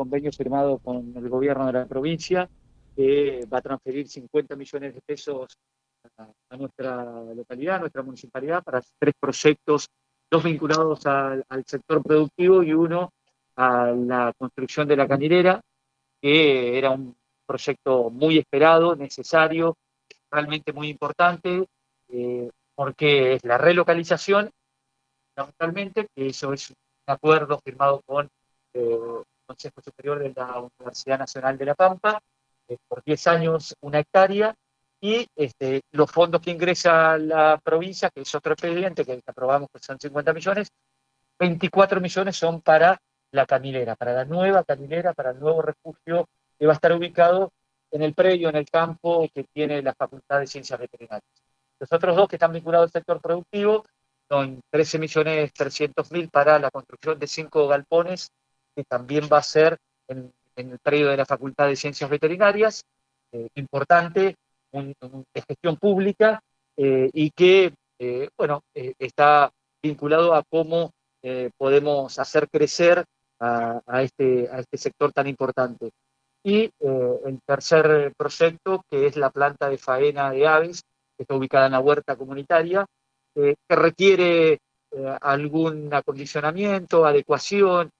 convenio firmado con el gobierno de la provincia que va a transferir 50 millones de pesos a, nuestra localidad, a nuestra municipalidad, para tres proyectos, dos vinculados al, sector productivo y uno a la construcción de la canilera, que era un proyecto muy esperado, necesario, realmente muy importante, eh, porque es la relocalización, fundamentalmente, eso es un acuerdo firmado con eh, Consejo Superior de la Universidad Nacional de La Pampa, eh, por 10 años una hectárea, y este, los fondos que ingresa la provincia, que es otro expediente que aprobamos que son 50 millones, 24 millones son para la canilera, para la nueva canilera, para el nuevo refugio que va a estar ubicado en el predio, en el campo que tiene la Facultad de Ciencias Veterinarias. Los otros dos que están vinculados al sector productivo son 13 millones 300 mil para la construcción de cinco galpones, también va a ser en, el predio de la Facultad de Ciencias Veterinarias, eh, importante, de gestión pública eh, y que, eh, bueno, está vinculado a cómo podemos hacer crecer a, este, a este sector tan importante. Y el tercer proyecto, que es la planta de faena de aves, que está ubicada en la huerta comunitaria, que requiere algún acondicionamiento, adecuación,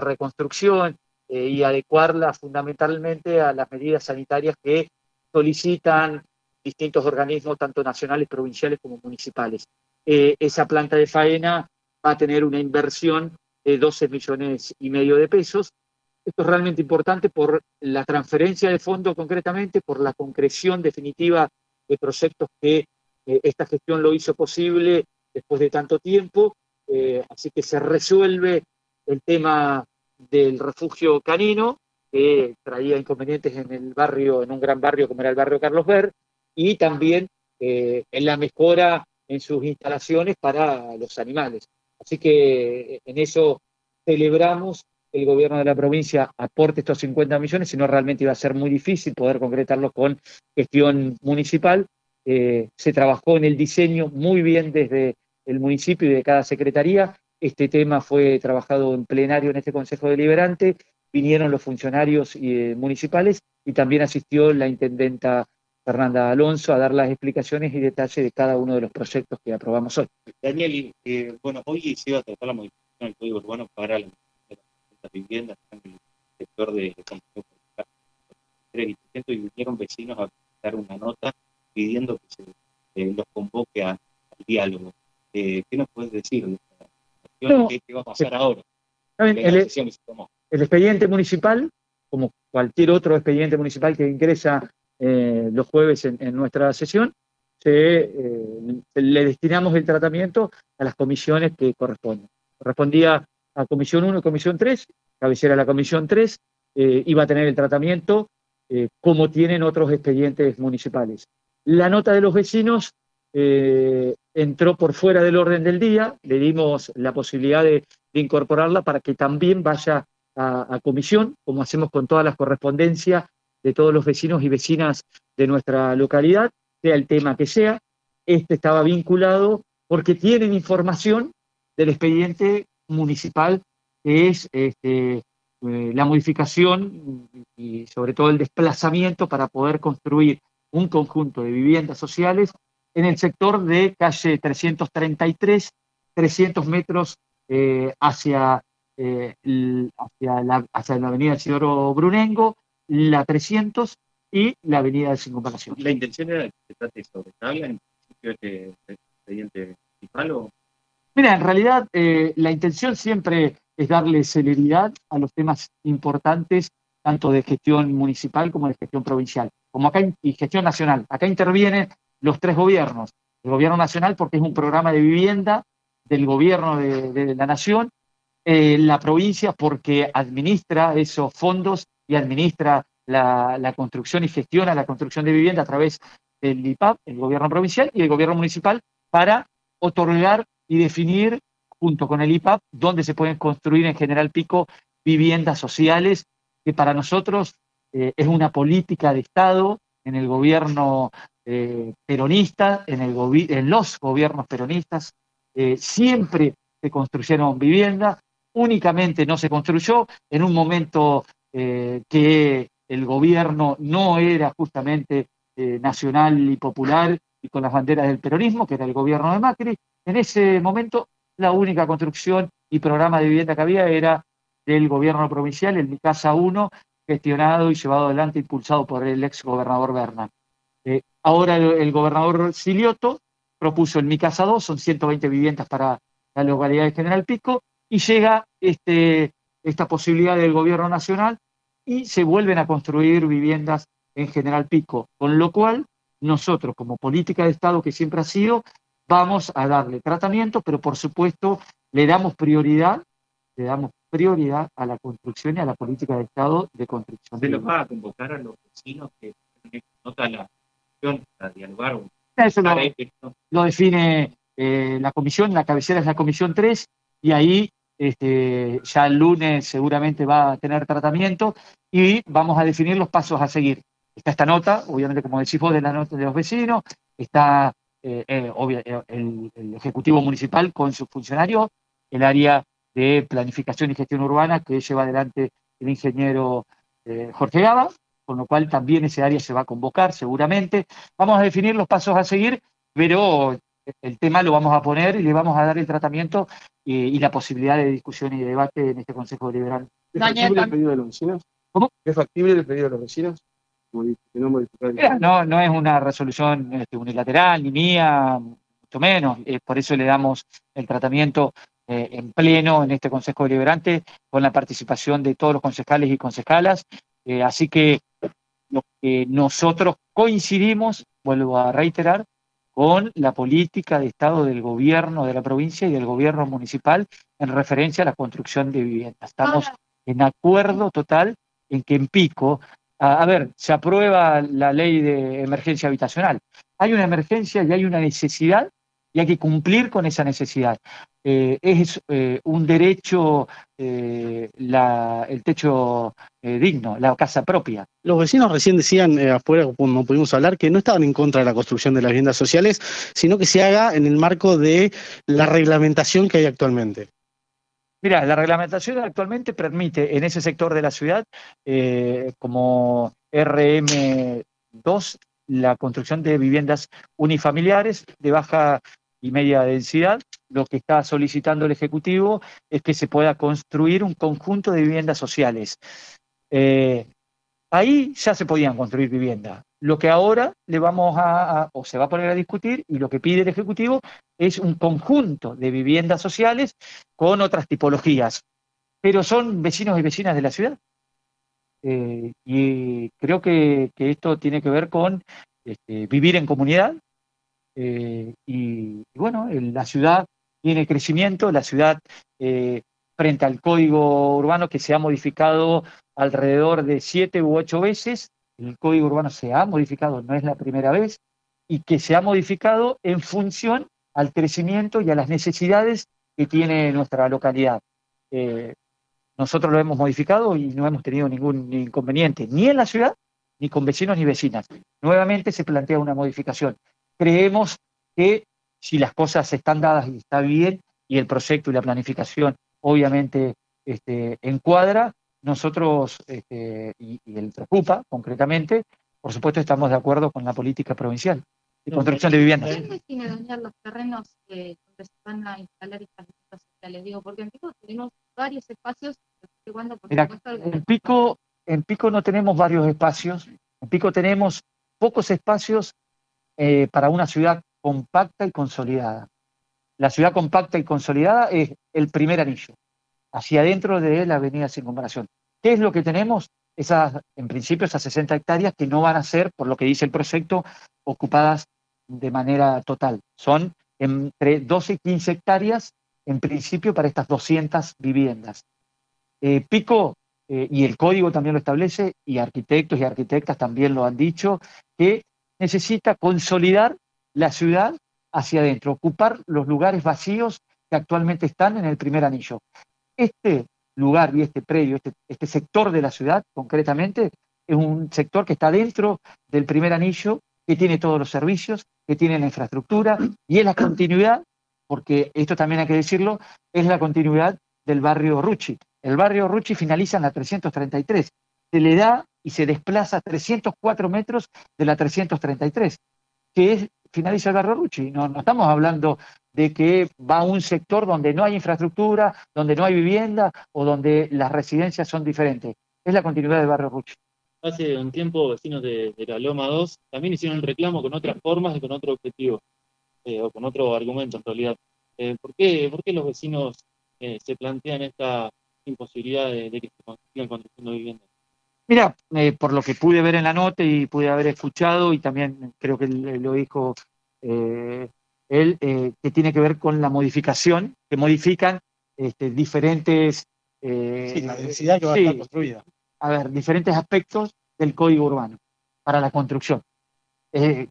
reconstrucción y adecuarla fundamentalmente a las medidas sanitarias que solicitan distintos organismos, tanto nacionales, provinciales como municipales. Eh, esa planta de faena va a tener una inversión de 12 millones y medio de pesos. Esto es realmente importante por la transferencia de fondos concretamente, por la concreción definitiva de proyectos que eh, esta gestión lo hizo posible después de tanto tiempo. Eh, así que se resuelve el tema del refugio canino, que traía inconvenientes en el barrio, en un gran barrio como era el barrio Carlos Ver, y también eh, en la mejora en sus instalaciones para los animales. Así que eh, en eso celebramos que el gobierno de la provincia aporte estos 50 millones, si no realmente iba a ser muy difícil poder concretarlo con gestión municipal. Eh, se trabajó en el diseño muy bien desde el municipio y de cada secretaría. Este tema fue trabajado en plenario en este Consejo Deliberante vinieron los funcionarios eh, municipales y también asistió la intendenta Fernanda Alonso a dar las explicaciones y detalles de cada uno de los proyectos que aprobamos hoy. Daniel, eh, bueno, hoy se iba a tratar la modificación del Código Urbano para la, las viviendas en el sector de y vinieron vecinos a dar una nota pidiendo que se eh, los convoque al diálogo. ¿Qué nos puedes decir de esta ¿Qué, va a pasar ahora? El, el expediente municipal, como cualquier otro expediente municipal que ingresa eh, los jueves en, nuestra sesión, eh, le destinamos el tratamiento a las comisiones que corresponden. Correspondía a Comisión 1 y Comisión 3, cabecera la Comisión 3, eh, iba a tener el tratamiento como tienen otros expedientes municipales. La nota de los vecinos entró por fuera del orden del día, le dimos la posibilidad de incorporarla para que también vaya a, comisión, como hacemos con todas las correspondencias de todos los vecinos y vecinas de nuestra localidad, sea el tema que sea. Este estaba vinculado porque tienen información del expediente municipal, que es este, eh, la modificación y sobre todo el desplazamiento para poder construir un conjunto de viviendas sociales en el sector de calle 333, 300 metros eh, hacia eh, hacia, la, hacia la avenida Isidoro Brunengo, la 300 y la avenida de Circunvalación. ¿La intención era que se trate sobre tabla en principio de expediente principal o...? Mira, en realidad eh, la intención siempre es darle celeridad a los temas importantes, tanto de gestión municipal como de gestión provincial, como acá y gestión nacional. Acá intervienen los tres gobiernos. El gobierno nacional porque es un programa de vivienda del gobierno de la nación eh, la provincia porque administra esos fondos y administra la, construcción y gestiona la construcción de vivienda a través del IPAP, el gobierno provincial y el gobierno municipal, para otorgar y definir, junto con el IPAP, dónde se pueden construir en General Pico viviendas sociales, que para nosotros eh, es una política de Estado en el gobierno eh, peronista, en, el en los gobiernos peronistas, siempre se construyeron viviendas, únicamente no se construyó, en un momento eh, que el gobierno no era justamente eh, nacional y popular y con las banderas del peronismo, que era el gobierno de Macri. En ese momento, la única construcción y programa de vivienda que había era del gobierno provincial, el Mi Casa 1, gestionado y llevado adelante, impulsado por el ex gobernador Berna. Eh, ahora el, gobernador Silioto propuso el Mi Casa 2, son 120 viviendas para la localidad de General Pico, y llega este, esta posibilidad del gobierno nacional y se vuelven a construir viviendas en General Pico, con lo cual nosotros como política de Estado que siempre ha sido, vamos a darle tratamiento, pero por supuesto le damos prioridad, le damos prioridad a la construcción y a la política de Estado de construcción. ¿Se los va a convocar a los vecinos que nota la para dialogar? Eso lo, define eh, la comisión, la cabecera es la comisión 3, y ahí este, ya el lunes seguramente va a tener tratamiento y vamos a definir los pasos a seguir. Está esta nota, obviamente como decís vos, de la nota de los vecinos, está eh, eh, eh, el, Ejecutivo Municipal con sus funcionarios, el área de planificación y gestión urbana que lleva adelante el ingeniero Jorge Gaba, con lo cual también ese área se va a convocar seguramente. Vamos a definir los pasos a seguir, pero el tema lo vamos a poner y le vamos a dar el tratamiento y, la posibilidad de discusión y de debate en este Consejo Liberal. ¿Es factible el pedido de los vecinos? ¿Cómo? ¿Es factible el pedido de los vecinos? No, no es una resolución este, unilateral ni mía, mucho menos. Eh, por eso le damos el tratamiento eh, en pleno en este Consejo Deliberante con la participación de todos los concejales y concejalas. Eh, así que lo que nosotros coincidimos, vuelvo a reiterar, con la política de Estado del gobierno de la provincia y del gobierno municipal en referencia a la construcción de viviendas. Estamos en acuerdo total en que en Pico a, ver, se aprueba la ley de emergencia habitacional. Hay una emergencia y hay una necesidad y hay que cumplir con esa necesidad. Eh, es eh, un derecho eh, el techo digno, la casa propia. Los vecinos recién decían afuera, como pudimos hablar, que no estaban en contra de la construcción de las viviendas sociales, sino que se haga en el marco de la reglamentación que hay actualmente. Mira, la reglamentación actualmente permite en ese sector de la ciudad, como RM2, la construcción de viviendas unifamiliares de baja y media densidad. Lo que está solicitando el Ejecutivo es que se pueda construir un conjunto de viviendas sociales. Eh, ahí ya se podían construir viviendas. Lo que ahora le vamos a, o se va a poner a discutir, y lo que pide el Ejecutivo es un conjunto de viviendas sociales con otras tipologías, pero son vecinos y vecinas de la ciudad. Eh, y creo que, esto tiene que ver con este, vivir en comunidad. Eh, y, bueno, la ciudad tiene crecimiento, la ciudad eh, frente al código urbano que se ha modificado alrededor de siete u ocho veces, el código urbano se ha modificado, no es la primera vez, y que se ha modificado en función al crecimiento y a las necesidades que tiene nuestra localidad. Eh, nosotros lo hemos modificado y no hemos tenido ningún inconveniente, ni en la ciudad, ni con vecinos ni vecinas. Nuevamente se plantea una modificación. Creemos que si las cosas están dadas y está bien, y el proyecto y la planificación obviamente este, encuadra, nosotros, este, y, el preocupa concretamente, por supuesto estamos de acuerdo con la política provincial de construcción de viviendas. ¿Qué tiene dañar los terrenos eh, donde se van a instalar estas viviendas sociales? Digo, porque en Pico tenemos varios espacios, cuando, por Mira, en, Pico, en Pico no tenemos varios espacios, en Pico tenemos pocos espacios eh, para una ciudad compacta y consolidada. La ciudad compacta y consolidada es el primer anillo hacia adentro de la avenida Circunvalación. ¿Qué es lo que tenemos? Esas, en principio, esas 60 hectáreas que no van a ser, por lo que dice el proyecto, ocupadas de manera total. Son entre 12 y 15 hectáreas, en principio, para estas 200 viviendas. Eh, Pico, eh, y el código también lo establece, y arquitectos y arquitectas también lo han dicho, que necesita consolidar la ciudad hacia adentro, ocupar los lugares vacíos que actualmente están en el primer anillo. Este lugar y este predio, este, este, sector de la ciudad concretamente, es un sector que está dentro del primer anillo, que tiene todos los servicios, que tiene la infraestructura y es la continuidad, porque esto también hay que decirlo, es la continuidad del barrio Rucci. El barrio Rucci finaliza en la 333 se le da y se desplaza 304 metros de la 333, que es, finaliza el barrio Rucci. No, no estamos hablando de que va a un sector donde no hay infraestructura, donde no hay vivienda o donde las residencias son diferentes. Es la continuidad del barrio Rucci. Hace un tiempo vecinos de, la Loma 2 también hicieron un reclamo con otras formas y con otro objetivo, eh, o con otro argumento en realidad. Eh, ¿por, qué, ¿por, qué, los vecinos eh, se plantean esta imposibilidad de, que se construyan construyendo viviendas? Mira, por lo que pude ver en la nota y pude haber escuchado, y también creo que lo dijo él, que tiene que ver con la modificación, que modifican este, diferentes... sí, la densidad que va a estar construida. A ver, diferentes aspectos del código urbano para la construcción.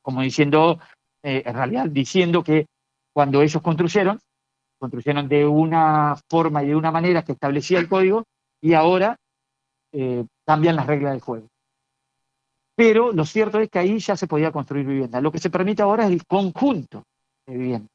como diciendo, en realidad diciendo que cuando ellos construyeron, construyeron de una forma y de una manera que establecía el código y ahora eh, cambian las reglas del juego. Pero lo cierto es que ahí ya se podía construir vivienda. Lo que se permite ahora es el conjunto de vivienda.